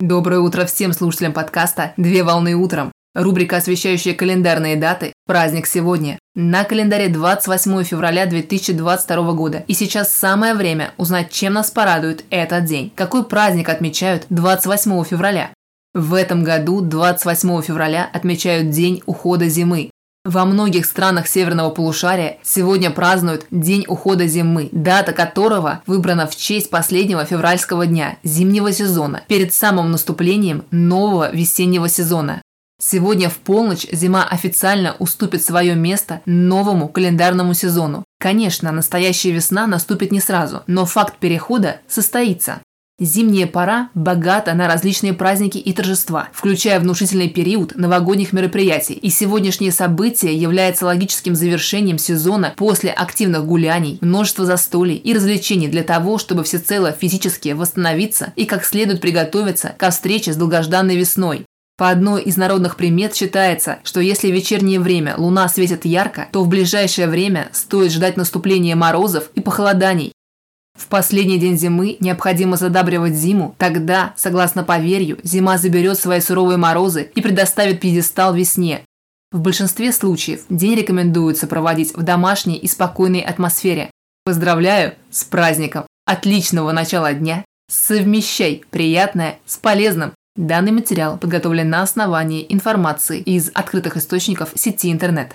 Доброе утро всем слушателям подкаста «Две волны утром». Рубрика, освещающая календарные даты «Праздник сегодня». На календаре 28 февраля 2022 года. И сейчас самое время узнать, чем нас порадует этот день. Какой праздник отмечают 28 февраля? В этом году 28 февраля отмечают День ухода зимы. Во многих странах северного полушария сегодня празднуют День ухода зимы, дата которого выбрана в честь последнего февральского дня зимнего сезона, перед самым наступлением нового весеннего сезона. Сегодня в полночь зима официально уступит свое место новому календарному сезону. Конечно, настоящая весна наступит не сразу, но факт перехода состоится. Зимняя пора богата на различные праздники и торжества, включая внушительный период новогодних мероприятий, и сегодняшнее событие является логическим завершением сезона после активных гуляний, множества застолий и развлечений для того, чтобы всецело физически восстановиться и как следует приготовиться ко встрече с долгожданной весной. По одной из народных примет считается, что если в вечернее время луна светит ярко, то в ближайшее время стоит ждать наступления морозов и похолоданий, в последний день зимы необходимо задабривать зиму, тогда, согласно поверью, зима заберет свои суровые морозы и предоставит пьедестал весне. В большинстве случаев день рекомендуется проводить в домашней и спокойной атмосфере. Поздравляю с праздником! Отличного начала дня! Совмещай приятное с полезным! Данный материал подготовлен на основании информации из открытых источников сети интернет.